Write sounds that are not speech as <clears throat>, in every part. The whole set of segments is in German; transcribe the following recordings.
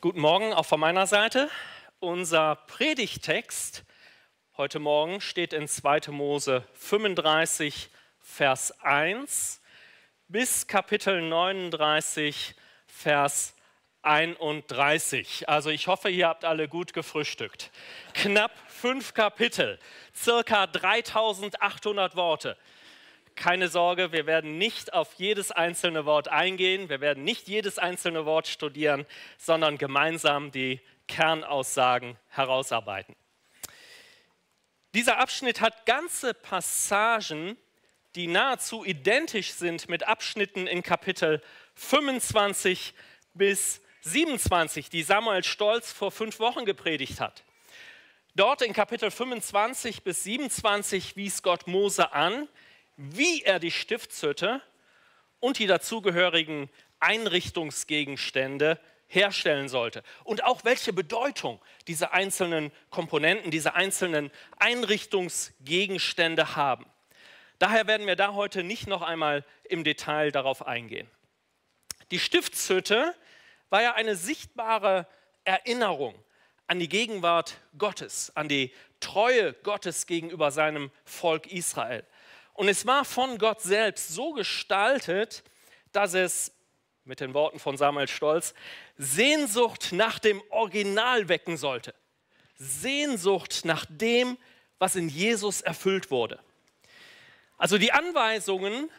Guten Morgen auch von meiner Seite. Unser Predigtext heute Morgen steht in 2. Mose 35, Vers 1 bis Kapitel 39, Vers 31. Also ich hoffe, ihr habt alle gut gefrühstückt. Knapp fünf Kapitel, circa 3800 Worte. Keine Sorge, wir werden nicht auf jedes einzelne Wort eingehen, wir werden nicht jedes einzelne Wort studieren, sondern gemeinsam die Kernaussagen herausarbeiten. Dieser Abschnitt hat ganze Passagen, die nahezu identisch sind mit Abschnitten in Kapitel 25 bis 27, die Samuel Stolz vor fünf Wochen gepredigt hat. Dort in Kapitel 25 bis 27 wies Gott Mose an, wie er die Stiftshütte und die dazugehörigen Einrichtungsgegenstände herstellen sollte und auch welche Bedeutung diese einzelnen Komponenten, diese einzelnen Einrichtungsgegenstände haben. Daher werden wir da heute nicht noch einmal im Detail darauf eingehen. Die Stiftshütte war ja eine sichtbare Erinnerung an die Gegenwart Gottes, an die Treue Gottes gegenüber seinem Volk Israel. Und es war von Gott selbst so gestaltet, dass es, mit den Worten von Samuel Stolz, Sehnsucht nach dem Original wecken sollte. Sehnsucht nach dem, was in Jesus erfüllt wurde. Also die Anweisungen,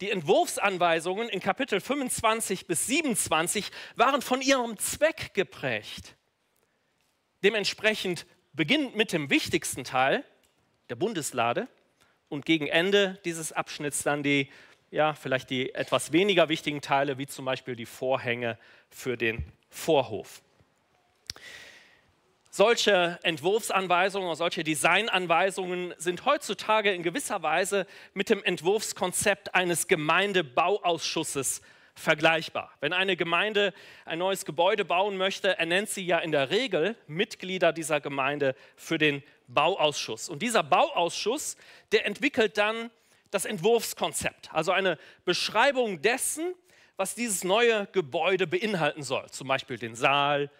die Entwurfsanweisungen in Kapitel 25 bis 27 waren von ihrem Zweck geprägt. Dementsprechend beginnend mit dem wichtigsten Teil, der Bundeslade, und gegen Ende dieses Abschnitts dann die, ja, vielleicht die etwas weniger wichtigen Teile, wie zum Beispiel die Vorhänge für den Vorhof. Solche Entwurfsanweisungen oder solche Designanweisungen sind heutzutage in gewisser Weise mit dem Entwurfskonzept eines Gemeindebauausschusses vergleichbar. Wenn eine Gemeinde ein neues Gebäude bauen möchte, ernennt sie ja in der Regel Mitglieder dieser Gemeinde für den Bauausschuss. Und dieser Bauausschuss, der entwickelt dann das Entwurfskonzept, also eine Beschreibung dessen, was dieses neue Gebäude beinhalten soll. Zum Beispiel den Saal,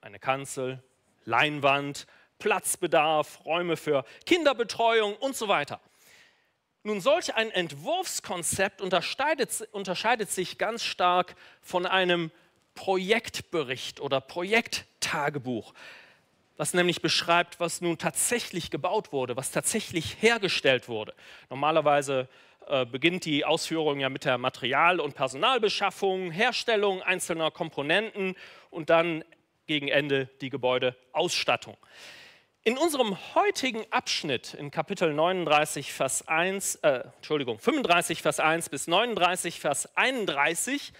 eine Kanzel, Leinwand, Platzbedarf, Räume für Kinderbetreuung und so weiter. Nun, solch ein Entwurfskonzept unterscheidet, unterscheidet sich ganz stark von einem Projektbericht oder Projekttagebuch, was nämlich beschreibt, was nun tatsächlich gebaut wurde, was tatsächlich hergestellt wurde. Normalerweise äh, beginnt die Ausführung ja mit der Material- und Personalbeschaffung, Herstellung einzelner Komponenten und dann gegen Ende die Gebäudeausstattung. In unserem heutigen Abschnitt in Kapitel 39, Vers 1, äh, Entschuldigung, 35, Vers 1 bis 39, Vers 31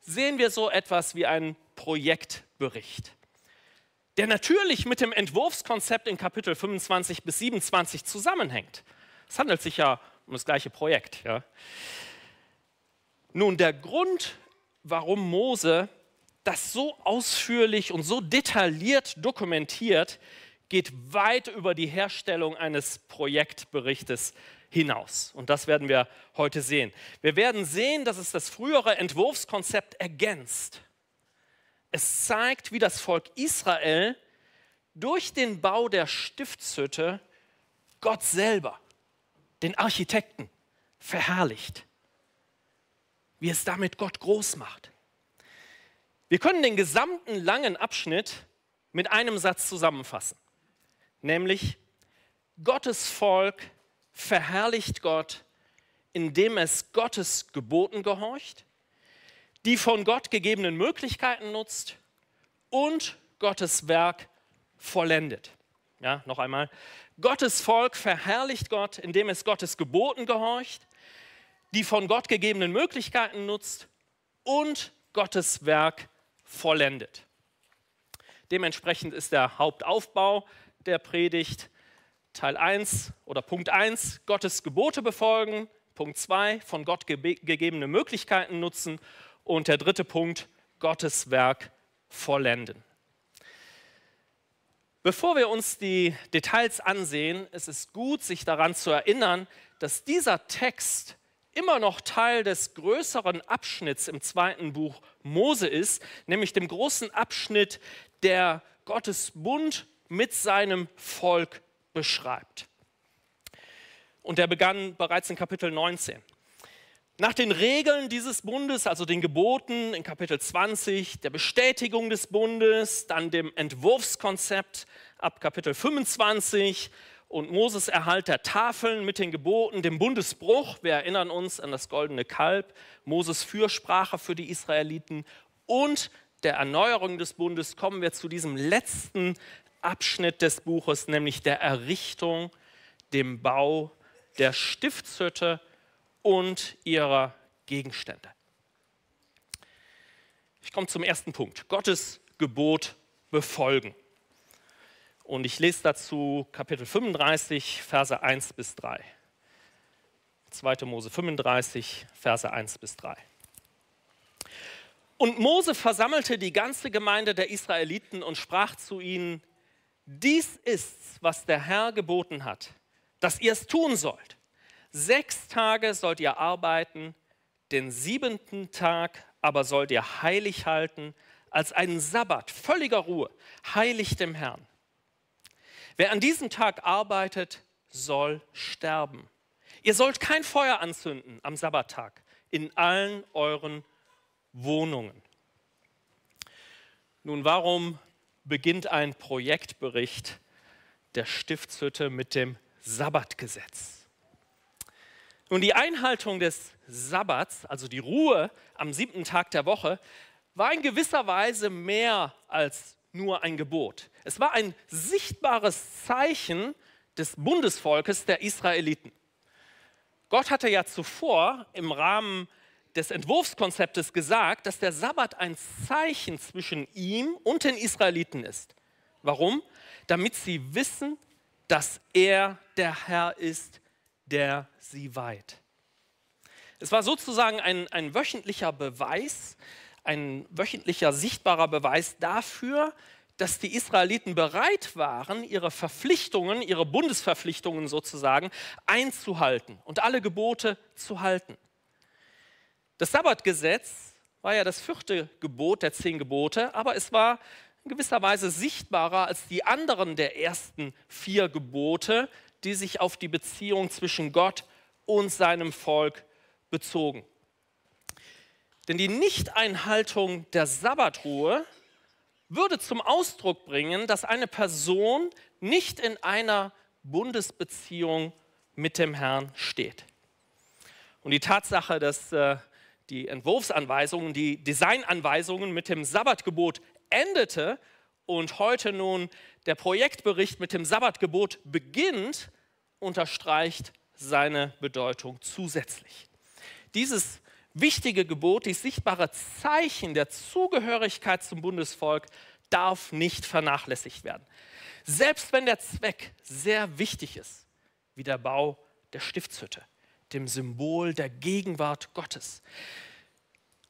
sehen wir so etwas wie einen Projektbericht, der natürlich mit dem Entwurfskonzept in Kapitel 25 bis 27 zusammenhängt. Es handelt sich ja um das gleiche Projekt. Ja. Nun, der Grund, warum Mose das so ausführlich und so detailliert dokumentiert, geht weit über die Herstellung eines Projektberichtes hinaus. Und das werden wir heute sehen. Wir werden sehen, dass es das frühere Entwurfskonzept ergänzt. Es zeigt, wie das Volk Israel durch den Bau der Stiftshütte Gott selber, den Architekten, verherrlicht. Wie es damit Gott groß macht. Wir können den gesamten langen Abschnitt mit einem Satz zusammenfassen nämlich Gottes Volk verherrlicht Gott, indem es Gottes Geboten gehorcht, die von Gott gegebenen Möglichkeiten nutzt und Gottes Werk vollendet. Ja, noch einmal. Gottes Volk verherrlicht Gott, indem es Gottes Geboten gehorcht, die von Gott gegebenen Möglichkeiten nutzt und Gottes Werk vollendet. Dementsprechend ist der Hauptaufbau der Predigt. Teil 1 oder Punkt 1, Gottes Gebote befolgen. Punkt 2, von Gott ge gegebene Möglichkeiten nutzen. Und der dritte Punkt, Gottes Werk vollenden. Bevor wir uns die Details ansehen, ist es gut, sich daran zu erinnern, dass dieser Text immer noch Teil des größeren Abschnitts im zweiten Buch Mose ist, nämlich dem großen Abschnitt, der Gottes Bund mit seinem Volk beschreibt. Und der begann bereits in Kapitel 19. Nach den Regeln dieses Bundes, also den Geboten in Kapitel 20, der Bestätigung des Bundes, dann dem Entwurfskonzept ab Kapitel 25 und Moses Erhalt der Tafeln mit den Geboten, dem Bundesbruch, wir erinnern uns an das goldene Kalb, Moses Fürsprache für die Israeliten und der Erneuerung des Bundes kommen wir zu diesem letzten Abschnitt des Buches, nämlich der Errichtung, dem Bau der Stiftshütte und ihrer Gegenstände. Ich komme zum ersten Punkt. Gottes Gebot befolgen. Und ich lese dazu Kapitel 35, Verse 1 bis 3. 2. Mose 35, Verse 1 bis 3. Und Mose versammelte die ganze Gemeinde der Israeliten und sprach zu ihnen, dies ist's, was der Herr geboten hat, dass ihr es tun sollt. Sechs Tage sollt ihr arbeiten, den siebenten Tag aber sollt ihr heilig halten, als einen Sabbat völliger Ruhe, heilig dem Herrn. Wer an diesem Tag arbeitet, soll sterben. Ihr sollt kein Feuer anzünden am Sabbattag in allen euren Wohnungen. Nun, warum beginnt ein Projektbericht der Stiftshütte mit dem Sabbatgesetz. Nun, die Einhaltung des Sabbats, also die Ruhe am siebten Tag der Woche, war in gewisser Weise mehr als nur ein Gebot. Es war ein sichtbares Zeichen des Bundesvolkes der Israeliten. Gott hatte ja zuvor im Rahmen des Entwurfskonzeptes gesagt, dass der Sabbat ein Zeichen zwischen ihm und den Israeliten ist. Warum? Damit sie wissen, dass er der Herr ist, der sie weiht. Es war sozusagen ein, ein wöchentlicher Beweis, ein wöchentlicher sichtbarer Beweis dafür, dass die Israeliten bereit waren, ihre Verpflichtungen, ihre Bundesverpflichtungen sozusagen einzuhalten und alle Gebote zu halten. Das Sabbatgesetz war ja das vierte Gebot der zehn Gebote, aber es war in gewisser Weise sichtbarer als die anderen der ersten vier Gebote, die sich auf die Beziehung zwischen Gott und seinem Volk bezogen. Denn die Nichteinhaltung der Sabbatruhe würde zum Ausdruck bringen, dass eine Person nicht in einer Bundesbeziehung mit dem Herrn steht. Und die Tatsache, dass äh, die Entwurfsanweisungen, die Designanweisungen mit dem Sabbatgebot endete und heute nun der Projektbericht mit dem Sabbatgebot beginnt, unterstreicht seine Bedeutung zusätzlich. Dieses wichtige Gebot, dieses sichtbare Zeichen der Zugehörigkeit zum Bundesvolk darf nicht vernachlässigt werden. Selbst wenn der Zweck sehr wichtig ist, wie der Bau der Stiftshütte dem Symbol der Gegenwart Gottes.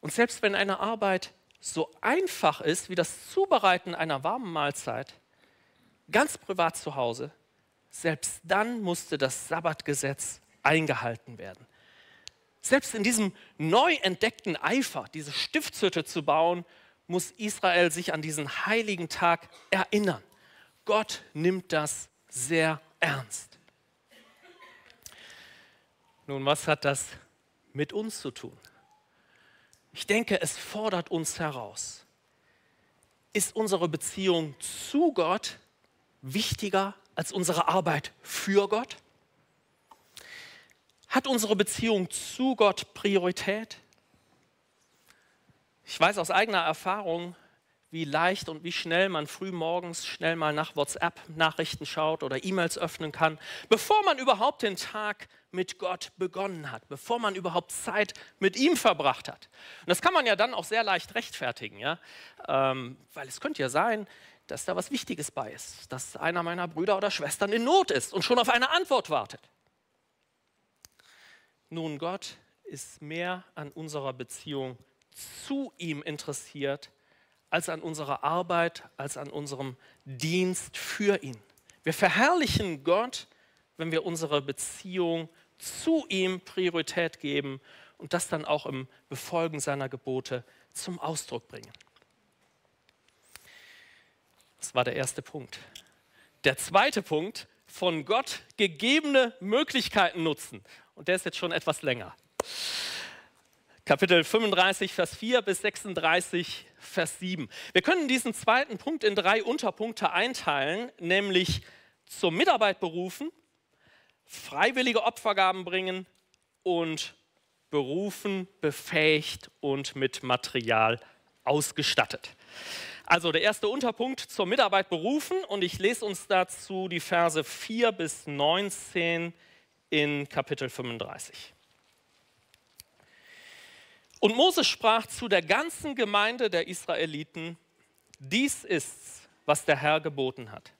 Und selbst wenn eine Arbeit so einfach ist wie das Zubereiten einer warmen Mahlzeit, ganz privat zu Hause, selbst dann musste das Sabbatgesetz eingehalten werden. Selbst in diesem neu entdeckten Eifer, diese Stiftshütte zu bauen, muss Israel sich an diesen heiligen Tag erinnern. Gott nimmt das sehr ernst. Nun, was hat das mit uns zu tun? Ich denke, es fordert uns heraus. Ist unsere Beziehung zu Gott wichtiger als unsere Arbeit für Gott? Hat unsere Beziehung zu Gott Priorität? Ich weiß aus eigener Erfahrung, wie leicht und wie schnell man früh morgens schnell mal nach WhatsApp-Nachrichten schaut oder E-Mails öffnen kann, bevor man überhaupt den Tag mit Gott begonnen hat, bevor man überhaupt Zeit mit ihm verbracht hat. Und das kann man ja dann auch sehr leicht rechtfertigen, ja? Ähm, weil es könnte ja sein, dass da was Wichtiges bei ist, dass einer meiner Brüder oder Schwestern in Not ist und schon auf eine Antwort wartet. Nun, Gott ist mehr an unserer Beziehung zu ihm interessiert, als an unserer Arbeit, als an unserem Dienst für ihn. Wir verherrlichen Gott, wenn wir unsere Beziehung zu ihm Priorität geben und das dann auch im Befolgen seiner Gebote zum Ausdruck bringen. Das war der erste Punkt. Der zweite Punkt, von Gott gegebene Möglichkeiten nutzen. Und der ist jetzt schon etwas länger. Kapitel 35, Vers 4 bis 36, Vers 7. Wir können diesen zweiten Punkt in drei Unterpunkte einteilen, nämlich zur Mitarbeit berufen, freiwillige Opfergaben bringen und berufen, befähigt und mit Material ausgestattet. Also der erste Unterpunkt zur Mitarbeit berufen und ich lese uns dazu die Verse 4 bis 19 in Kapitel 35. Und Moses sprach zu der ganzen Gemeinde der Israeliten, dies ist's, was der Herr geboten hat.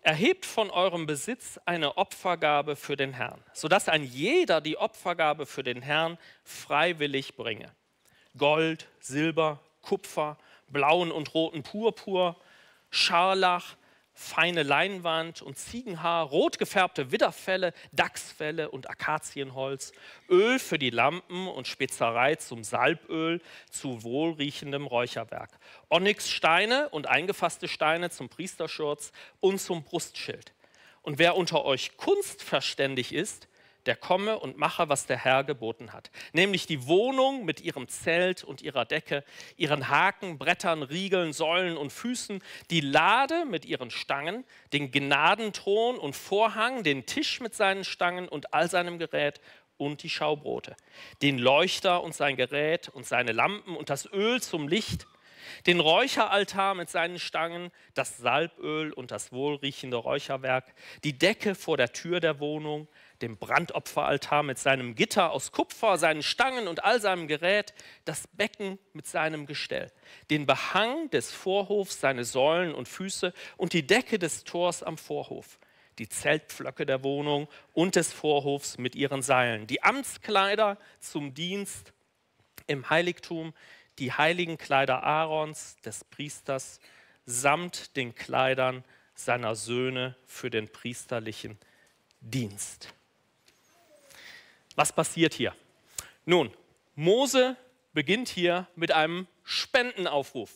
Erhebt von eurem Besitz eine Opfergabe für den Herrn, sodass ein jeder die Opfergabe für den Herrn freiwillig bringe. Gold, Silber, Kupfer, blauen und roten Purpur, Scharlach, feine Leinwand und Ziegenhaar, rot gefärbte Widderfelle, Dachsfelle und Akazienholz, Öl für die Lampen und Spezerei zum Salböl zu wohlriechendem Räucherwerk, Onyxsteine und eingefasste Steine zum Priesterschurz und zum Brustschild. Und wer unter euch kunstverständig ist, der komme und mache, was der Herr geboten hat. Nämlich die Wohnung mit ihrem Zelt und ihrer Decke, ihren Haken, Brettern, Riegeln, Säulen und Füßen, die Lade mit ihren Stangen, den Gnadenthron und Vorhang, den Tisch mit seinen Stangen und all seinem Gerät und die Schaubrote, den Leuchter und sein Gerät und seine Lampen und das Öl zum Licht, den Räucheraltar mit seinen Stangen, das Salböl und das wohlriechende Räucherwerk, die Decke vor der Tür der Wohnung, dem Brandopferaltar mit seinem Gitter aus Kupfer, seinen Stangen und all seinem Gerät, das Becken mit seinem Gestell, den Behang des Vorhofs, seine Säulen und Füße und die Decke des Tors am Vorhof, die Zeltpflöcke der Wohnung und des Vorhofs mit ihren Seilen, die Amtskleider zum Dienst im Heiligtum, die heiligen Kleider Aarons, des Priesters, samt den Kleidern seiner Söhne für den priesterlichen Dienst. Was passiert hier? Nun, Mose beginnt hier mit einem Spendenaufruf.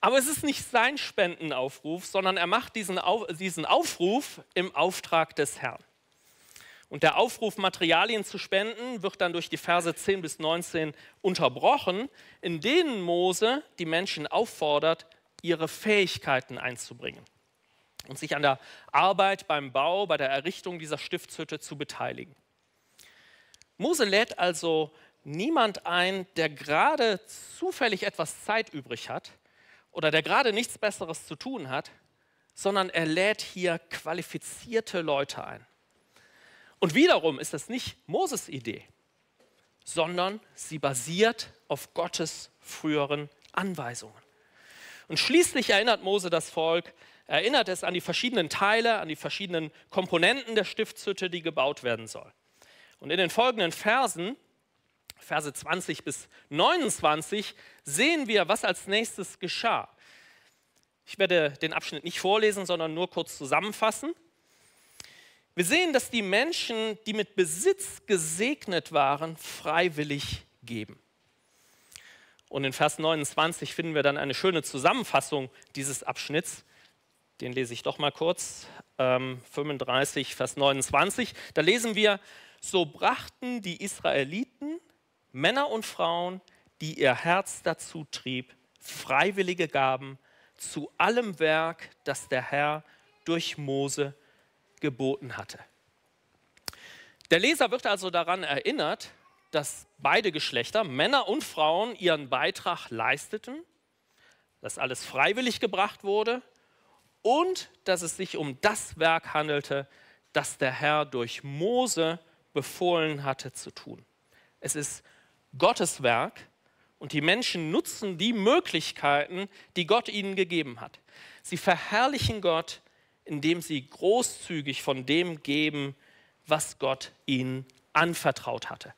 Aber es ist nicht sein Spendenaufruf, sondern er macht diesen, Auf, diesen Aufruf im Auftrag des Herrn. Und der Aufruf, Materialien zu spenden, wird dann durch die Verse 10 bis 19 unterbrochen, in denen Mose die Menschen auffordert, ihre Fähigkeiten einzubringen und sich an der Arbeit beim Bau, bei der Errichtung dieser Stiftshütte zu beteiligen. Mose lädt also niemand ein, der gerade zufällig etwas Zeit übrig hat oder der gerade nichts Besseres zu tun hat, sondern er lädt hier qualifizierte Leute ein. Und wiederum ist das nicht Moses Idee, sondern sie basiert auf Gottes früheren Anweisungen. Und schließlich erinnert Mose das Volk, erinnert es an die verschiedenen Teile, an die verschiedenen Komponenten der Stiftshütte, die gebaut werden soll. Und in den folgenden Versen, Verse 20 bis 29, sehen wir, was als nächstes geschah. Ich werde den Abschnitt nicht vorlesen, sondern nur kurz zusammenfassen. Wir sehen, dass die Menschen, die mit Besitz gesegnet waren, freiwillig geben. Und in Vers 29 finden wir dann eine schöne Zusammenfassung dieses Abschnitts. Den lese ich doch mal kurz. Ähm, 35, Vers 29. Da lesen wir, so brachten die Israeliten, Männer und Frauen, die ihr Herz dazu trieb, freiwillige Gaben zu allem Werk, das der Herr durch Mose geboten hatte. Der Leser wird also daran erinnert, dass beide Geschlechter, Männer und Frauen, ihren Beitrag leisteten, dass alles freiwillig gebracht wurde und dass es sich um das Werk handelte, das der Herr durch Mose befohlen hatte zu tun. Es ist Gottes Werk und die Menschen nutzen die Möglichkeiten, die Gott ihnen gegeben hat. Sie verherrlichen Gott, indem sie großzügig von dem geben, was Gott ihnen anvertraut hatte.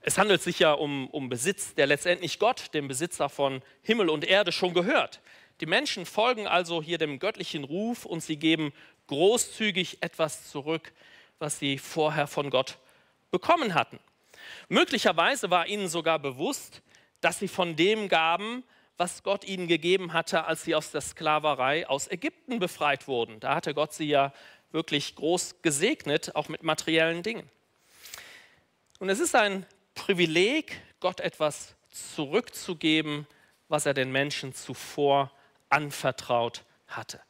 Es handelt sich ja um, um Besitz, der letztendlich Gott, dem Besitzer von Himmel und Erde, schon gehört. Die Menschen folgen also hier dem göttlichen Ruf und sie geben großzügig etwas zurück, was sie vorher von Gott bekommen hatten. Möglicherweise war ihnen sogar bewusst, dass sie von dem gaben, was Gott ihnen gegeben hatte, als sie aus der Sklaverei aus Ägypten befreit wurden. Da hatte Gott sie ja wirklich groß gesegnet, auch mit materiellen Dingen. Und es ist ein Privileg, Gott etwas zurückzugeben, was er den Menschen zuvor anvertraut hatte.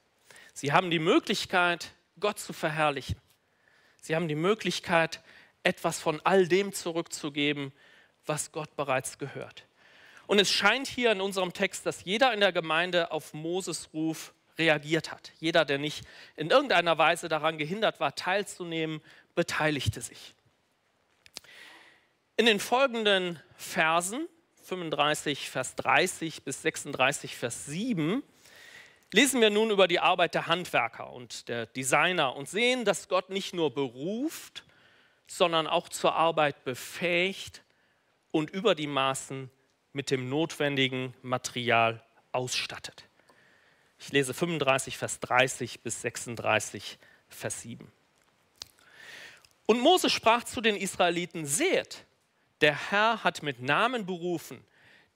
Sie haben die Möglichkeit, Gott zu verherrlichen. Sie haben die Möglichkeit, etwas von all dem zurückzugeben, was Gott bereits gehört. Und es scheint hier in unserem Text, dass jeder in der Gemeinde auf Moses Ruf reagiert hat. Jeder, der nicht in irgendeiner Weise daran gehindert war, teilzunehmen, beteiligte sich. In den folgenden Versen, 35, Vers 30 bis 36, Vers 7, lesen wir nun über die Arbeit der Handwerker und der Designer und sehen, dass Gott nicht nur beruft, sondern auch zur Arbeit befähigt und über die Maßen mit dem notwendigen Material ausstattet. Ich lese 35, Vers 30 bis 36, Vers 7. Und Mose sprach zu den Israeliten, seht, der Herr hat mit Namen berufen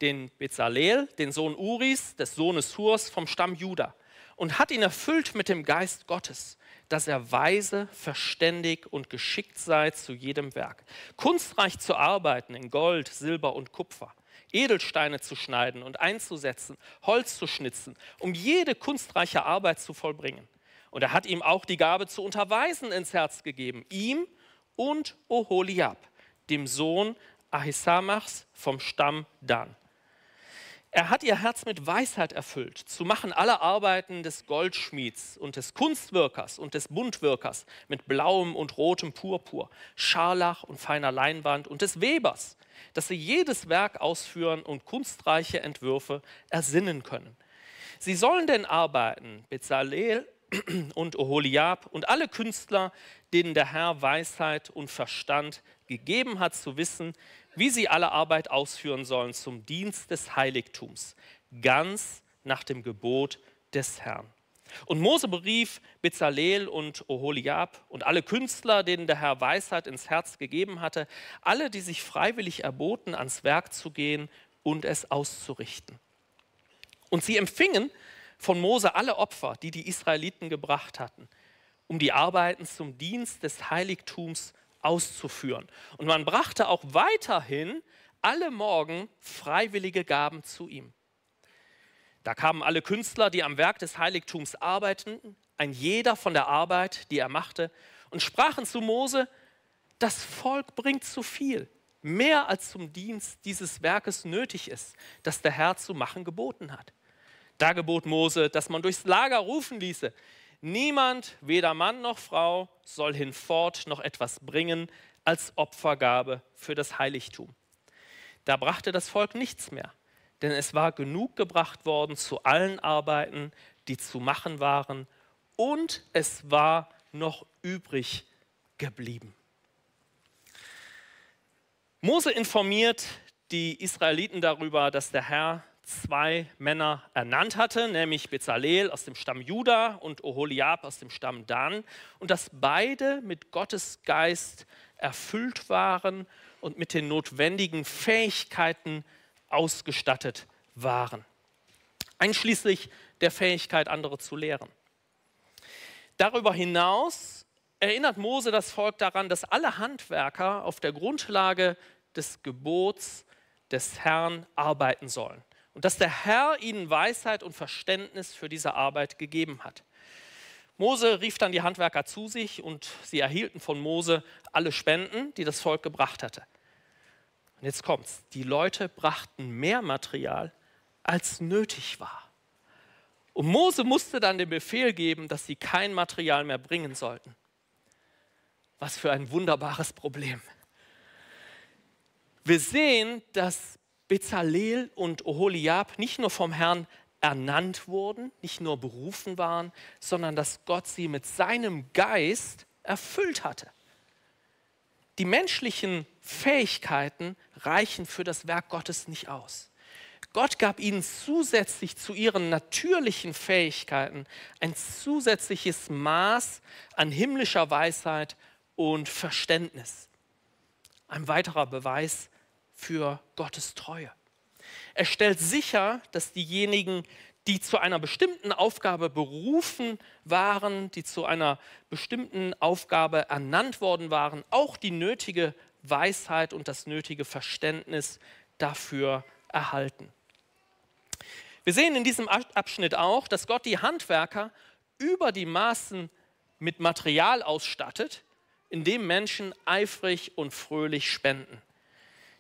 den Bezalel, den Sohn Uris, des Sohnes Hurs vom Stamm Juda, und hat ihn erfüllt mit dem Geist Gottes, dass er weise, verständig und geschickt sei zu jedem Werk, kunstreich zu arbeiten in Gold, Silber und Kupfer Edelsteine zu schneiden und einzusetzen, Holz zu schnitzen, um jede kunstreiche Arbeit zu vollbringen. Und er hat ihm auch die Gabe zu unterweisen ins Herz gegeben, ihm und Oholiab, dem Sohn Ahisamachs vom Stamm Dan. Er hat ihr Herz mit Weisheit erfüllt, zu machen alle Arbeiten des Goldschmieds und des Kunstwirkers und des Buntwirkers mit blauem und rotem Purpur, Scharlach und feiner Leinwand und des Webers, dass sie jedes Werk ausführen und kunstreiche Entwürfe ersinnen können. Sie sollen denn arbeiten, Bezalel <clears throat> und Oholiab und alle Künstler, denen der Herr Weisheit und Verstand gegeben hat, zu wissen, wie sie alle Arbeit ausführen sollen zum Dienst des Heiligtums, ganz nach dem Gebot des Herrn. Und Mose berief Bezalel und Oholiab und alle Künstler, denen der Herr Weisheit ins Herz gegeben hatte, alle, die sich freiwillig erboten, ans Werk zu gehen und es auszurichten. Und sie empfingen von Mose alle Opfer, die die Israeliten gebracht hatten, um die Arbeiten zum Dienst des Heiligtums auszuführen. Und man brachte auch weiterhin alle Morgen freiwillige Gaben zu ihm. Da kamen alle Künstler, die am Werk des Heiligtums arbeiteten, ein jeder von der Arbeit, die er machte, und sprachen zu Mose, das Volk bringt zu viel, mehr als zum Dienst dieses Werkes nötig ist, das der Herr zu machen geboten hat. Da gebot Mose, dass man durchs Lager rufen ließe, Niemand, weder Mann noch Frau, soll hinfort noch etwas bringen als Opfergabe für das Heiligtum. Da brachte das Volk nichts mehr, denn es war genug gebracht worden zu allen Arbeiten, die zu machen waren, und es war noch übrig geblieben. Mose informiert die Israeliten darüber, dass der Herr zwei Männer ernannt hatte, nämlich Bezalel aus dem Stamm Juda und Oholiab aus dem Stamm Dan, und dass beide mit Gottes Geist erfüllt waren und mit den notwendigen Fähigkeiten ausgestattet waren, einschließlich der Fähigkeit, andere zu lehren. Darüber hinaus erinnert Mose das Volk daran, dass alle Handwerker auf der Grundlage des Gebots des Herrn arbeiten sollen und dass der Herr ihnen Weisheit und Verständnis für diese Arbeit gegeben hat. Mose rief dann die Handwerker zu sich und sie erhielten von Mose alle Spenden, die das Volk gebracht hatte. Und jetzt kommt's. Die Leute brachten mehr Material, als nötig war. Und Mose musste dann den Befehl geben, dass sie kein Material mehr bringen sollten. Was für ein wunderbares Problem. Wir sehen, dass Bezalel und Oholiab nicht nur vom Herrn ernannt wurden, nicht nur berufen waren, sondern dass Gott sie mit seinem Geist erfüllt hatte. Die menschlichen Fähigkeiten reichen für das Werk Gottes nicht aus. Gott gab ihnen zusätzlich zu ihren natürlichen Fähigkeiten ein zusätzliches Maß an himmlischer Weisheit und Verständnis. Ein weiterer Beweis für Gottes Treue. Er stellt sicher, dass diejenigen, die zu einer bestimmten Aufgabe berufen waren, die zu einer bestimmten Aufgabe ernannt worden waren, auch die nötige Weisheit und das nötige Verständnis dafür erhalten. Wir sehen in diesem Abschnitt auch, dass Gott die Handwerker über die Maßen mit Material ausstattet, indem Menschen eifrig und fröhlich spenden.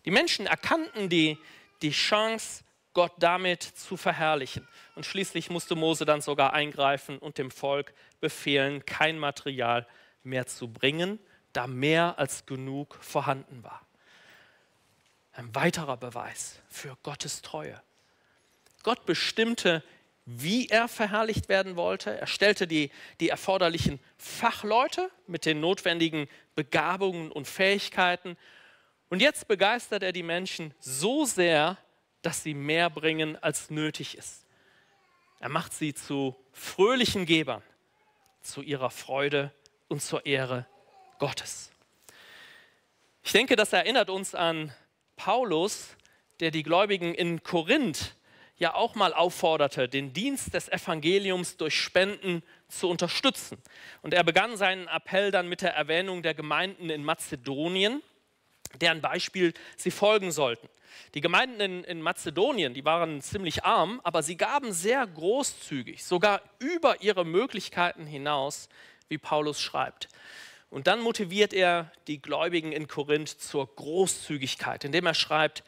Die Menschen erkannten die, die Chance, Gott damit zu verherrlichen. Und schließlich musste Mose dann sogar eingreifen und dem Volk befehlen, kein Material mehr zu bringen, da mehr als genug vorhanden war. Ein weiterer Beweis für Gottes Treue. Gott bestimmte, wie er verherrlicht werden wollte. Er stellte die, die erforderlichen Fachleute mit den notwendigen Begabungen und Fähigkeiten. Und jetzt begeistert er die Menschen so sehr, dass sie mehr bringen, als nötig ist. Er macht sie zu fröhlichen Gebern, zu ihrer Freude und zur Ehre Gottes. Ich denke, das erinnert uns an Paulus, der die Gläubigen in Korinth ja auch mal aufforderte, den Dienst des Evangeliums durch Spenden zu unterstützen. Und er begann seinen Appell dann mit der Erwähnung der Gemeinden in Mazedonien, deren Beispiel sie folgen sollten. Die Gemeinden in, in, Mazedonien, die waren ziemlich arm, aber sie gaben sehr großzügig, sogar über ihre Möglichkeiten hinaus, wie Paulus schreibt. Und dann motiviert er die Gläubigen in Korinth zur Großzügigkeit, indem er schreibt,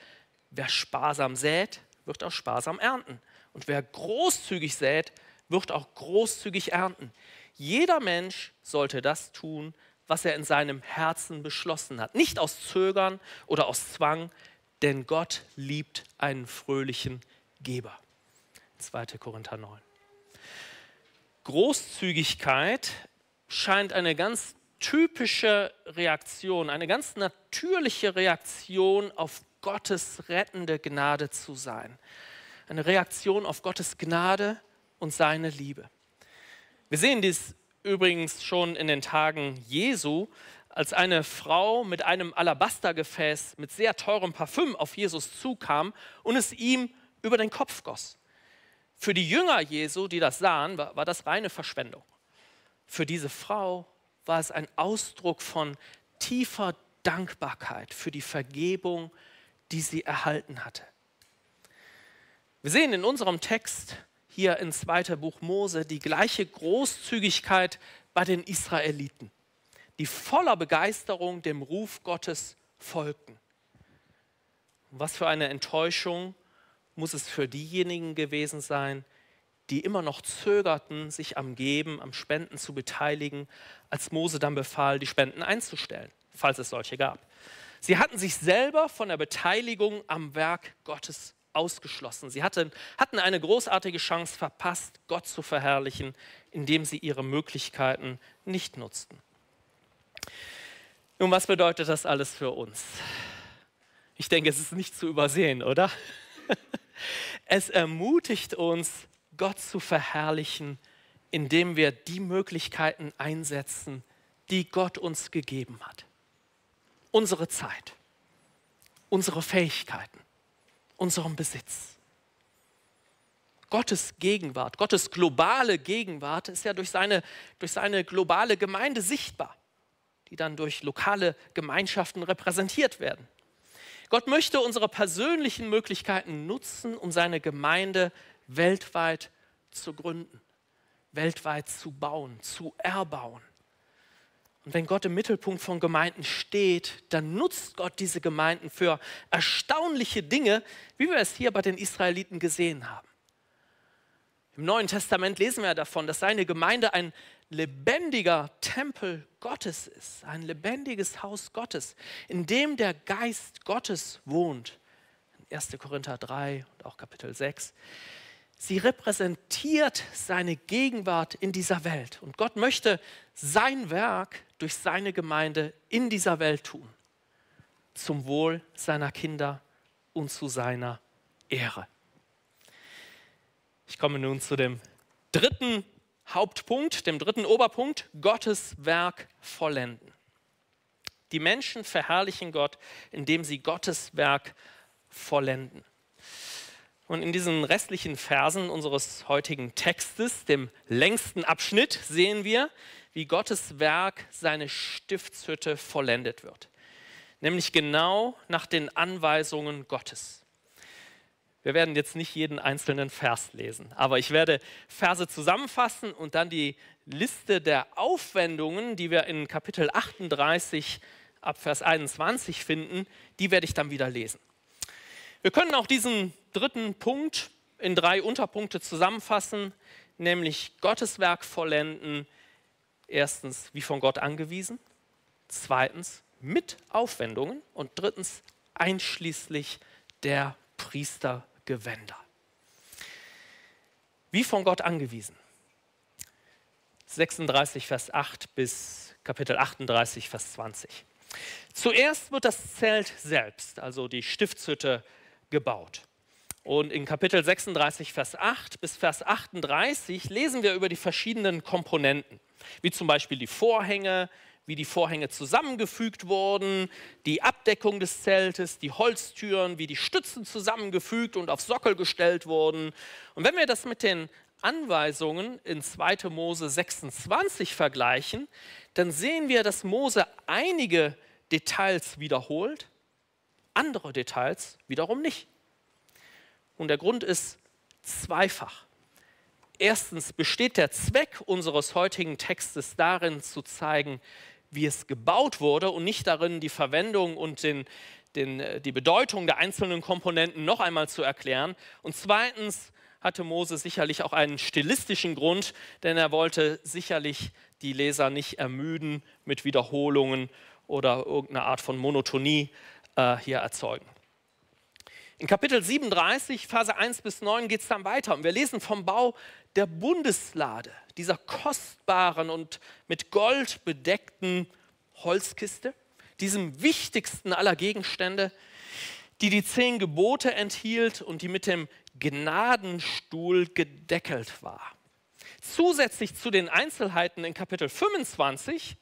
wer sparsam sät, wird auch sparsam ernten. Und wer großzügig sät, wird auch großzügig ernten. Jeder Mensch sollte das tun, was er in seinem Herzen beschlossen hat. Nicht aus Zögern oder aus Zwang, denn Gott liebt einen fröhlichen Geber. 2. Korinther 9. Großzügigkeit scheint eine ganz typische Reaktion, eine ganz natürliche Reaktion auf Gottes rettende Gnade zu sein. Eine Reaktion auf Gottes Gnade und seine Liebe. Wir sehen dies übrigens schon in den Tagen Jesu, als eine Frau mit einem Alabastergefäß mit sehr teurem Parfüm auf Jesus zukam und es ihm über den Kopf goss. Für die Jünger Jesu, die das sahen, war, war das reine Verschwendung. Für diese Frau war es ein Ausdruck von tiefer Dankbarkeit für die Vergebung, die sie erhalten hatte. Wir sehen in unserem Text hier in 2. Buch Mose die gleiche Großzügigkeit bei den Israeliten die voller Begeisterung dem Ruf Gottes folgten. Was für eine Enttäuschung muss es für diejenigen gewesen sein, die immer noch zögerten, sich am Geben, am Spenden zu beteiligen, als Mose dann befahl, die Spenden einzustellen, falls es solche gab. Sie hatten sich selber von der Beteiligung am Werk Gottes ausgeschlossen. Sie hatten, hatten eine großartige Chance verpasst, Gott zu verherrlichen, indem sie ihre Möglichkeiten nicht nutzten. Nun, was bedeutet das alles für uns? Ich denke, es ist nicht zu übersehen, oder? <laughs> Es ermutigt uns, Gott zu verherrlichen, indem wir die Möglichkeiten einsetzen, die Gott uns gegeben hat. Unsere Zeit, unsere Fähigkeiten, unseren Besitz. Gottes Gegenwart, Gottes globale Gegenwart ist ja durch seine, durch seine globale Gemeinde sichtbar die dann durch lokale Gemeinschaften repräsentiert werden. Gott möchte unsere persönlichen Möglichkeiten nutzen, um seine Gemeinde weltweit zu gründen, weltweit zu bauen, zu erbauen. Und wenn Gott im Mittelpunkt von Gemeinden steht, dann nutzt Gott diese Gemeinden für erstaunliche Dinge, wie wir es hier bei den Israeliten gesehen haben. Im Neuen Testament lesen wir davon, dass seine Gemeinde ein lebendiger Tempel Gottes ist, ein lebendiges Haus Gottes, in dem der Geist Gottes wohnt. 1. Korinther 3 und auch Kapitel 6. Sie repräsentiert seine Gegenwart in dieser Welt. Und Gott möchte sein Werk durch seine Gemeinde in dieser Welt tun. Zum Wohl seiner Kinder und zu seiner Ehre. Ich komme nun zu dem dritten Hauptpunkt, dem dritten Oberpunkt, Gottes Werk vollenden. Die Menschen verherrlichen Gott, indem sie Gottes Werk vollenden. Und in diesen restlichen Versen unseres heutigen Textes, dem längsten Abschnitt, sehen wir, wie Gottes Werk, seine Stiftshütte vollendet wird. Nämlich genau nach den Anweisungen Gottes. Wir werden jetzt nicht jeden einzelnen Vers lesen, aber ich werde Verse zusammenfassen und dann die Liste der Aufwendungen, die wir in Kapitel 38 ab Vers 21 finden, die werde ich dann wieder lesen. Wir können auch diesen dritten Punkt in drei Unterpunkte zusammenfassen, nämlich Gottes Werk vollenden. Erstens, wie von Gott angewiesen. Zweitens, mit Aufwendungen. Und drittens, einschließlich der Priestergewänder. Wie von Gott angewiesen. 36, Vers 8 bis Kapitel 38, Vers 20. Zuerst wird das Zelt selbst, also die Stiftshütte, gebaut. Und in Kapitel 36, Vers 8 bis Vers 38 lesen wir über die verschiedenen Komponenten, wie zum Beispiel die Vorhänge, wie die Vorhänge zusammengefügt wurden, die Abdeckung des Zeltes, die Holztüren, wie die Stützen zusammengefügt und auf Sockel gestellt wurden. Und wenn wir das mit den Anweisungen in 2. Mose 26 vergleichen, dann sehen wir, dass Mose einige Details wiederholt, andere Details wiederum nicht. Und der Grund ist zweifach. Erstens besteht der Zweck unseres heutigen Textes darin zu zeigen, wie es gebaut wurde und nicht darin, die Verwendung und den, den, äh, die Bedeutung der einzelnen Komponenten noch einmal zu erklären. Und zweitens hatte Mose sicherlich auch einen stilistischen Grund, denn er wollte sicherlich die Leser nicht ermüden mit Wiederholungen oder irgendeiner Art von Monotonie äh, hier erzeugen. In Kapitel 37, Verse 1 bis 9 geht es dann weiter und wir lesen vom Bau der Bundeslade, dieser kostbaren und mit Gold bedeckten Holzkiste, diesem wichtigsten aller Gegenstände, die die zehn Gebote enthielt und die mit dem Gnadenstuhl gedeckelt war. Zusätzlich zu den Einzelheiten in Kapitel 25,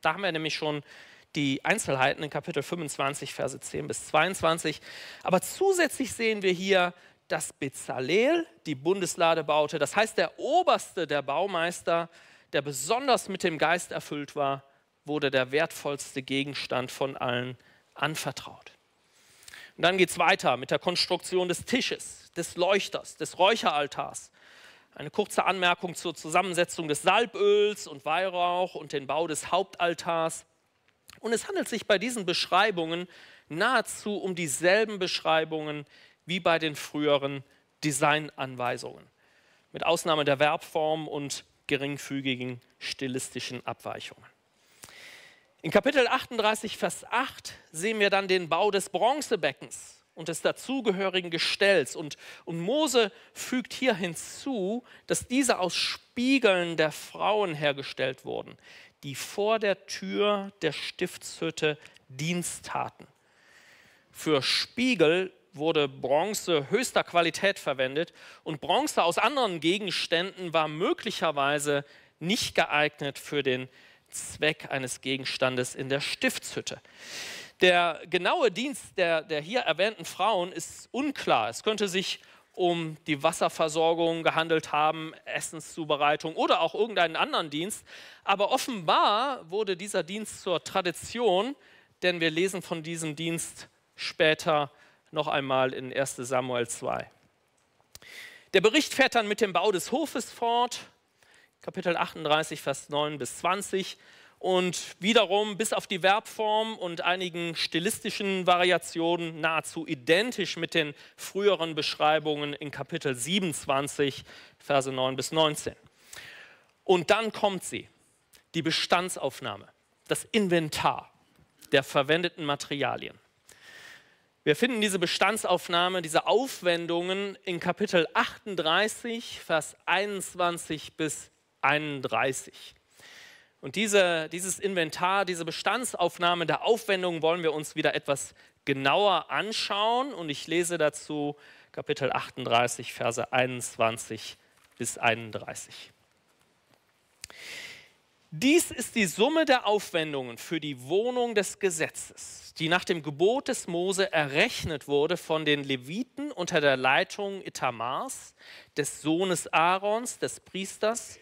da haben wir nämlich schon die Einzelheiten in Kapitel 25, Verse 10 bis 22. Aber zusätzlich sehen wir hier, dass Bezalel die Bundeslade baute. Das heißt, der oberste der Baumeister, der besonders mit dem Geist erfüllt war, wurde der wertvollste Gegenstand von allen anvertraut. Und dann geht es weiter mit der Konstruktion des Tisches, des Leuchters, des Räucheraltars. Eine kurze Anmerkung zur Zusammensetzung des Salböls und Weihrauch und den Bau des Hauptaltars. Und es handelt sich bei diesen Beschreibungen nahezu um dieselben Beschreibungen wie bei den früheren Designanweisungen, mit Ausnahme der Verbform und geringfügigen stilistischen Abweichungen. In Kapitel 38, Vers 8 sehen wir dann den Bau des Bronzebeckens und des dazugehörigen Gestells. Und, und Mose fügt hier hinzu, dass diese aus Spiegeln der Frauen hergestellt wurden, die vor der Tür der Stiftshütte Dienst taten. Für Spiegel wurde Bronze höchster Qualität verwendet und Bronze aus anderen Gegenständen war möglicherweise nicht geeignet für den Zweck eines Gegenstandes in der Stiftshütte. Der genaue Dienst der, der hier erwähnten Frauen ist unklar. Es könnte sich um die Wasserversorgung gehandelt haben, Essenszubereitung oder auch irgendeinen anderen Dienst. Aber offenbar wurde dieser Dienst zur Tradition, denn wir lesen von diesem Dienst später noch einmal in 1 Samuel 2. Der Bericht fährt dann mit dem Bau des Hofes fort, Kapitel 38, Vers 9 bis 20 und wiederum bis auf die Verbform und einigen stilistischen Variationen nahezu identisch mit den früheren Beschreibungen in Kapitel 27, Verse 9 bis 19. Und dann kommt sie, die Bestandsaufnahme, das Inventar der verwendeten Materialien. Wir finden diese Bestandsaufnahme, diese Aufwendungen in Kapitel 38, Vers 21 bis 31. Und diese, dieses Inventar, diese Bestandsaufnahme der Aufwendungen wollen wir uns wieder etwas genauer anschauen. Und ich lese dazu Kapitel 38, Verse 21 bis 31. Dies ist die Summe der Aufwendungen für die Wohnung des Gesetzes, die nach dem Gebot des Mose errechnet wurde von den Leviten unter der Leitung Itamars, des Sohnes Aarons, des Priesters.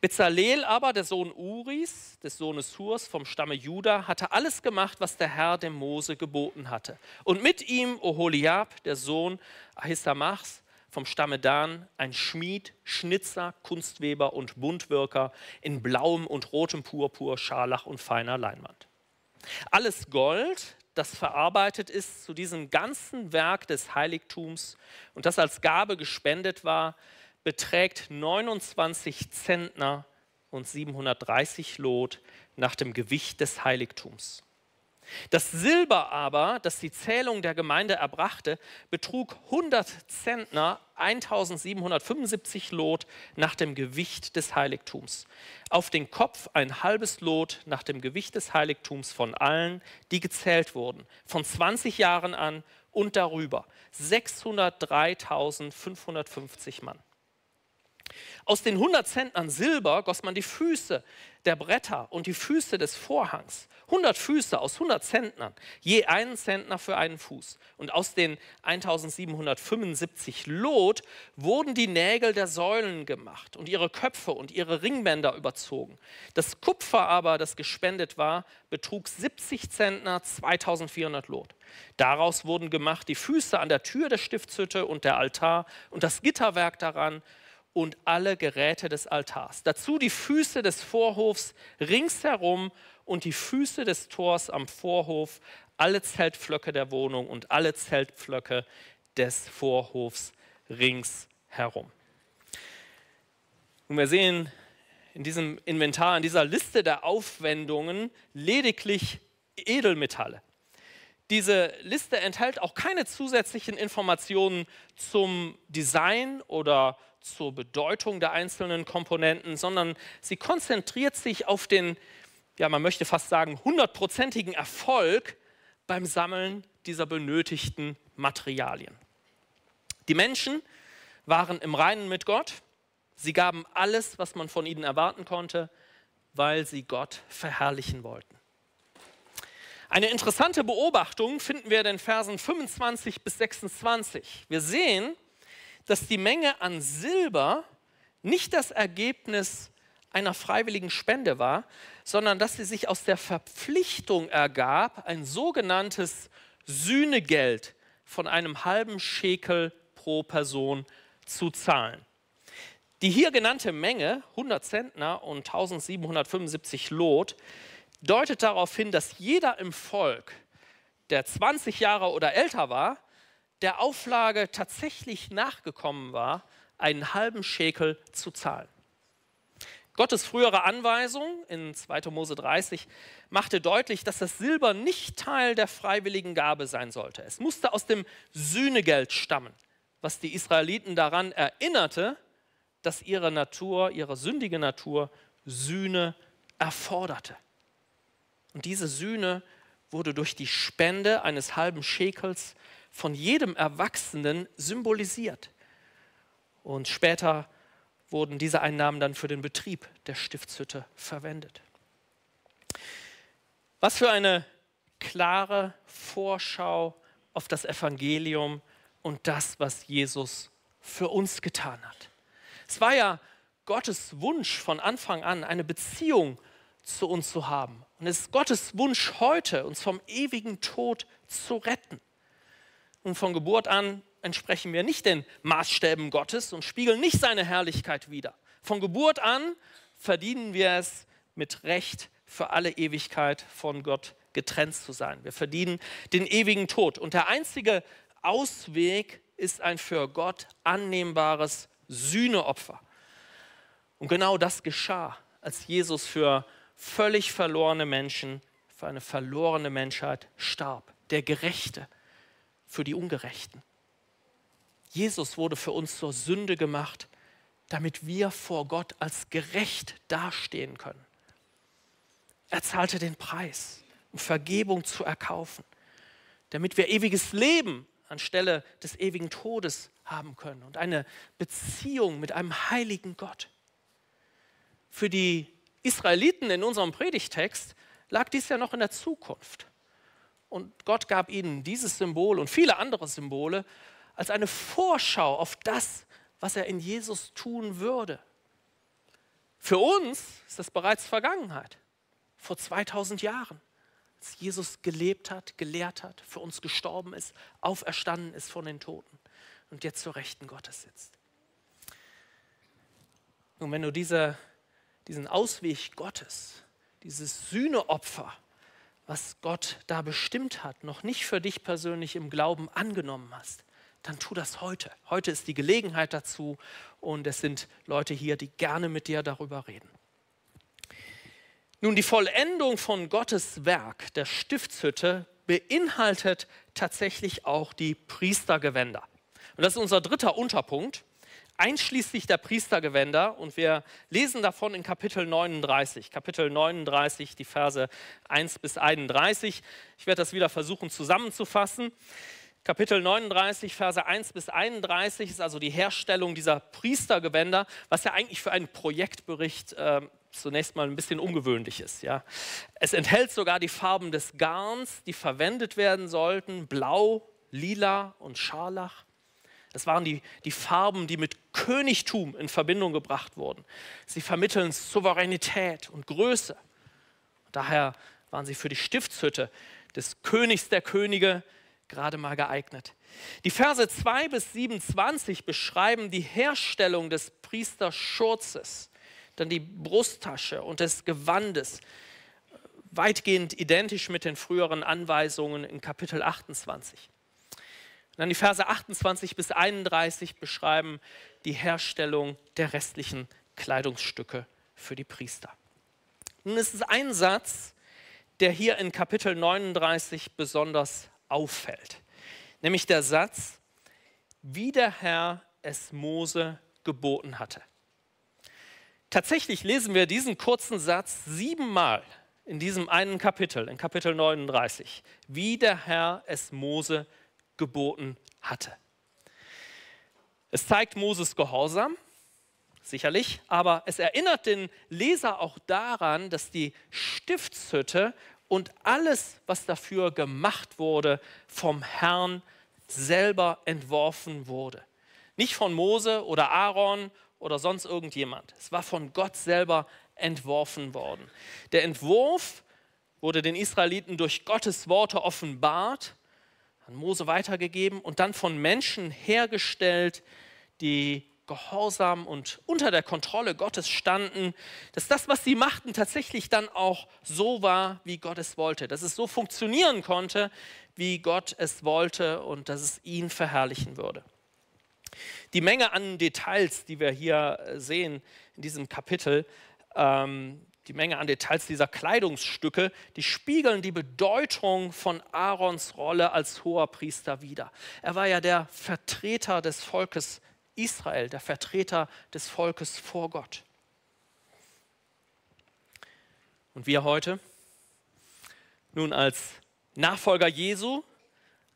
Bezalel aber, der Sohn Uris, des Sohnes Hurs vom Stamme Juda, hatte alles gemacht, was der Herr dem Mose geboten hatte. Und mit ihm Oholiab, der Sohn Ahisamachs, vom Stamme Dan, ein Schmied, Schnitzer, Kunstweber und Buntwirker in blauem und rotem Purpur, Scharlach und feiner Leinwand. Alles Gold, das verarbeitet ist zu diesem ganzen Werk des Heiligtums und das als Gabe gespendet war, beträgt 29 Zentner und 730 Lot nach dem Gewicht des Heiligtums. Das Silber aber, das die Zählung der Gemeinde erbrachte, betrug 100 Zentner, 1775 Lot nach dem Gewicht des Heiligtums. Auf den Kopf ein halbes Lot nach dem Gewicht des Heiligtums von allen, die gezählt wurden, von 20 Jahren an und darüber. 603.550 Mann. Aus den 100 Zentnern Silber goss man die Füße der Bretter und die Füße des Vorhangs. 100 Füße aus 100 Zentnern, je einen Zentner für einen Fuß. Und aus den 1775 Lot wurden die Nägel der Säulen gemacht und ihre Köpfe und ihre Ringbänder überzogen. Das Kupfer aber, das gespendet war, betrug 70 Zentner, 2400 Lot. Daraus wurden gemacht die Füße an der Tür der Stiftshütte und der Altar und das Gitterwerk daran und alle Geräte des Altars. Dazu die Füße des Vorhofs ringsherum und die Füße des Tors am Vorhof, alle Zeltpflöcke der Wohnung und alle Zeltpflöcke des Vorhofs ringsherum. Und wir sehen in diesem Inventar, in dieser Liste der Aufwendungen lediglich Edelmetalle. Diese Liste enthält auch keine zusätzlichen Informationen zum Design oder zur Bedeutung der einzelnen Komponenten, sondern sie konzentriert sich auf den, ja, man möchte fast sagen, hundertprozentigen Erfolg beim Sammeln dieser benötigten Materialien. Die Menschen waren im Reinen mit Gott. Sie gaben alles, was man von ihnen erwarten konnte, weil sie Gott verherrlichen wollten. Eine interessante Beobachtung finden wir in den Versen 25 bis 26. Wir sehen, dass die Menge an Silber nicht das Ergebnis einer freiwilligen Spende war, sondern dass sie sich aus der Verpflichtung ergab, ein sogenanntes Sühnegeld von einem halben Schekel pro Person zu zahlen. Die hier genannte Menge, 100 Zentner und 1775 Lot, deutet darauf hin, dass jeder im Volk, der 20 Jahre oder älter war, der Auflage tatsächlich nachgekommen war, einen halben Schekel zu zahlen. Gottes frühere Anweisung in 2. Mose 30 machte deutlich, dass das Silber nicht Teil der freiwilligen Gabe sein sollte. Es musste aus dem Sühnegeld stammen, was die Israeliten daran erinnerte, dass ihre Natur, ihre sündige Natur Sühne erforderte. Und diese Sühne wurde durch die Spende eines halben Schekels von jedem Erwachsenen symbolisiert. Und später wurden diese Einnahmen dann für den Betrieb der Stiftshütte verwendet. Was für eine klare Vorschau auf das Evangelium und das, was Jesus für uns getan hat. Es war ja Gottes Wunsch von Anfang an, eine Beziehung zu uns zu haben. Und es ist Gottes Wunsch heute, uns vom ewigen Tod zu retten. Und von Geburt an entsprechen wir nicht den Maßstäben Gottes und spiegeln nicht seine Herrlichkeit wider. Von Geburt an verdienen wir es mit Recht für alle Ewigkeit von Gott getrennt zu sein. Wir verdienen den ewigen Tod. Und der einzige Ausweg ist ein für Gott annehmbares Sühneopfer. Und genau das geschah, als Jesus für völlig verlorene Menschen, für eine verlorene Menschheit starb. Der Gerechte, für die Ungerechten. Jesus wurde für uns zur Sünde gemacht, damit wir vor Gott als gerecht dastehen können. Er zahlte den Preis, um Vergebung zu erkaufen, damit wir ewiges Leben anstelle des ewigen Todes haben können und eine Beziehung mit einem heiligen Gott. Für die Israeliten in unserem Predigtext lag dies ja noch in der Zukunft. Und Gott gab ihnen dieses Symbol und viele andere Symbole als eine Vorschau auf das, was er in Jesus tun würde. Für uns ist das bereits Vergangenheit, vor 2000 Jahren, als Jesus gelebt hat, gelehrt hat, für uns gestorben ist, auferstanden ist von den Toten und jetzt zur Rechten Gottes sitzt. Und wenn du diese, diesen Ausweg Gottes, dieses Sühneopfer, was Gott da bestimmt hat, noch nicht für dich persönlich im Glauben angenommen hast, dann tu das heute. Heute ist die Gelegenheit dazu und es sind Leute hier, die gerne mit dir darüber reden. Nun, die Vollendung von Gottes Werk der Stiftshütte beinhaltet tatsächlich auch die Priestergewänder. Und das ist unser dritter Unterpunkt, einschließlich der Priestergewänder. Und wir lesen davon in Kapitel 39. Kapitel 39, die Verse 1 bis 31. Ich werde das wieder versuchen zusammenzufassen. Kapitel 39, Verse 1 bis 31 ist also die Herstellung dieser Priestergewänder, was ja eigentlich für einen Projektbericht äh, zunächst mal ein bisschen ungewöhnlich ist. Ja. Es enthält sogar die Farben des Garns, die verwendet werden sollten, blau, lila und scharlach. Das waren die, die Farben, die mit Königtum in Verbindung gebracht wurden. Sie vermitteln Souveränität und Größe. Daher waren sie für die Stiftshütte des Königs der Könige gerade mal geeignet. Die Verse 2 bis 27 beschreiben die Herstellung des Priesterschurzes, dann die Brusttasche und des Gewandes, weitgehend identisch mit den früheren Anweisungen in Kapitel 28. Dann die Verse 28 bis 31 beschreiben die Herstellung der restlichen Kleidungsstücke für die Priester. Nun ist es ein Satz, der hier in Kapitel 39 besonders auffällt. Nämlich der Satz, wie der Herr es Mose geboten hatte. Tatsächlich lesen wir diesen kurzen Satz siebenmal in diesem einen Kapitel, in Kapitel 39, wie der Herr es Mose geboten hatte. Es zeigt Moses Gehorsam, sicherlich, aber es erinnert den Leser auch daran, dass die Stiftshütte und alles, was dafür gemacht wurde, vom Herrn selber entworfen wurde. Nicht von Mose oder Aaron oder sonst irgendjemand. Es war von Gott selber entworfen worden. Der Entwurf wurde den Israeliten durch Gottes Worte offenbart, an Mose weitergegeben und dann von Menschen hergestellt, die gehorsam und unter der Kontrolle Gottes standen, dass das, was sie machten, tatsächlich dann auch so war, wie Gott es wollte, dass es so funktionieren konnte, wie Gott es wollte und dass es ihn verherrlichen würde. Die Menge an Details, die wir hier sehen in diesem Kapitel, ähm, die Menge an Details dieser Kleidungsstücke, die spiegeln die Bedeutung von Aarons Rolle als hoher Priester wider. Er war ja der Vertreter des Volkes Israel, der Vertreter des Volkes vor Gott. Und wir heute? Nun als Nachfolger Jesu,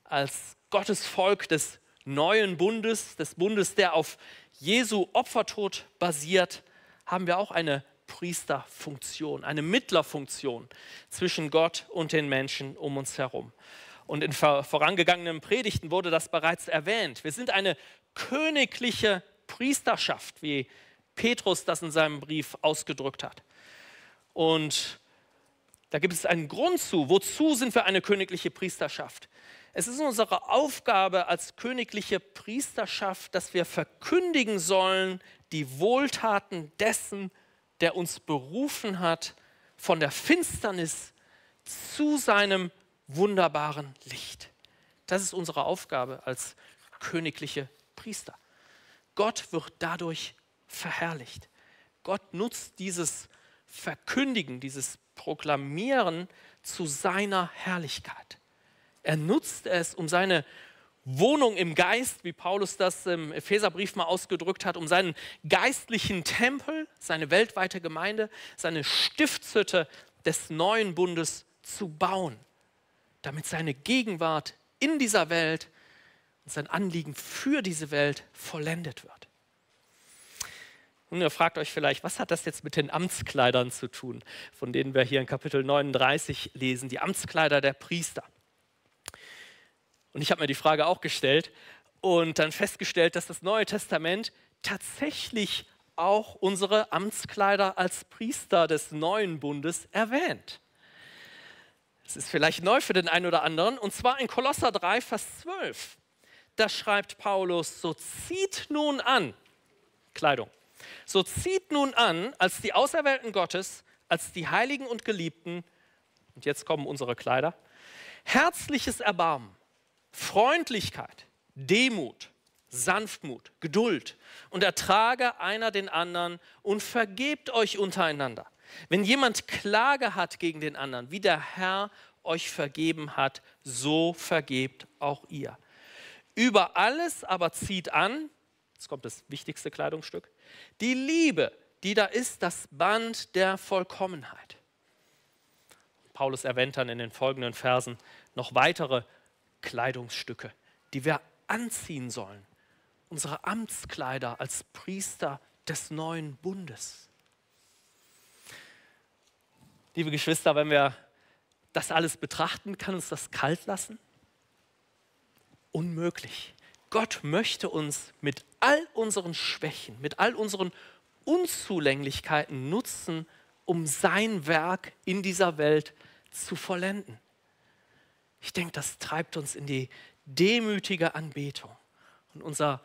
als Gottes Volk des neuen Bundes, des Bundes, der auf Jesu Opfertod basiert, haben wir auch eine Priesterfunktion, eine Mittlerfunktion zwischen Gott und den Menschen um uns herum. Und in vorangegangenen Predigten wurde das bereits erwähnt. Wir sind eine königliche Priesterschaft, wie Petrus das in seinem Brief ausgedrückt hat. Und da gibt es einen Grund zu. Wozu sind wir eine königliche Priesterschaft? Es ist unsere Aufgabe als königliche Priesterschaft, dass wir verkündigen sollen die Wohltaten dessen, der uns berufen hat, von der Finsternis zu seinem wunderbaren Licht. Das ist unsere Aufgabe als königliche Priester. Gott wird dadurch verherrlicht. Gott nutzt dieses Verkündigen, dieses Proklamieren zu seiner Herrlichkeit. Er nutzt es, um seine Wohnung im Geist, wie Paulus das im Epheserbrief mal ausgedrückt hat, um seinen geistlichen Tempel, seine weltweite Gemeinde, seine Stiftshütte des neuen Bundes zu bauen, damit seine Gegenwart in dieser Welt und sein Anliegen für diese Welt vollendet wird. Und ihr fragt euch vielleicht, was hat das jetzt mit den Amtskleidern zu tun, von denen wir hier in Kapitel 39 lesen, die Amtskleider der Priester. Und ich habe mir die Frage auch gestellt und dann festgestellt, dass das Neue Testament tatsächlich auch unsere Amtskleider als Priester des neuen Bundes erwähnt. Es ist vielleicht neu für den einen oder anderen, und zwar in Kolosser 3, Vers 12. Da schreibt Paulus, so zieht nun an, Kleidung, so zieht nun an, als die Auserwählten Gottes, als die Heiligen und Geliebten, und jetzt kommen unsere Kleider, herzliches Erbarmen, Freundlichkeit, Demut, Sanftmut, Geduld und ertrage einer den anderen und vergebt euch untereinander. Wenn jemand Klage hat gegen den anderen, wie der Herr euch vergeben hat, so vergebt auch ihr. Über alles aber zieht an, jetzt kommt das wichtigste Kleidungsstück, die Liebe, die da ist, das Band der Vollkommenheit. Paulus erwähnt dann in den folgenden Versen noch weitere Kleidungsstücke, die wir anziehen sollen. Unsere Amtskleider als Priester des neuen Bundes. Liebe Geschwister, wenn wir das alles betrachten, kann uns das kalt lassen? Unmöglich. Gott möchte uns mit all unseren Schwächen, mit all unseren Unzulänglichkeiten nutzen, um sein Werk in dieser Welt zu vollenden. Ich denke, das treibt uns in die demütige Anbetung. Und unser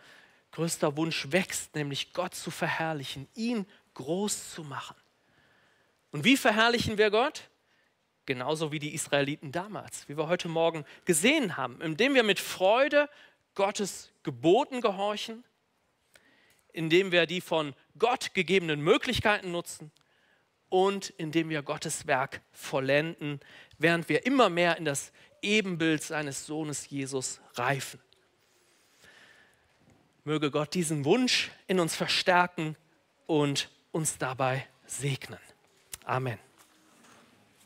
größter Wunsch wächst, nämlich Gott zu verherrlichen, ihn groß zu machen. Und wie verherrlichen wir Gott? Genauso wie die Israeliten damals, wie wir heute Morgen gesehen haben, indem wir mit Freude Gottes Geboten gehorchen, indem wir die von Gott gegebenen Möglichkeiten nutzen und indem wir Gottes Werk vollenden, während wir immer mehr in das Ebenbild seines Sohnes Jesus reifen. Möge Gott diesen Wunsch in uns verstärken und uns dabei segnen. Amen.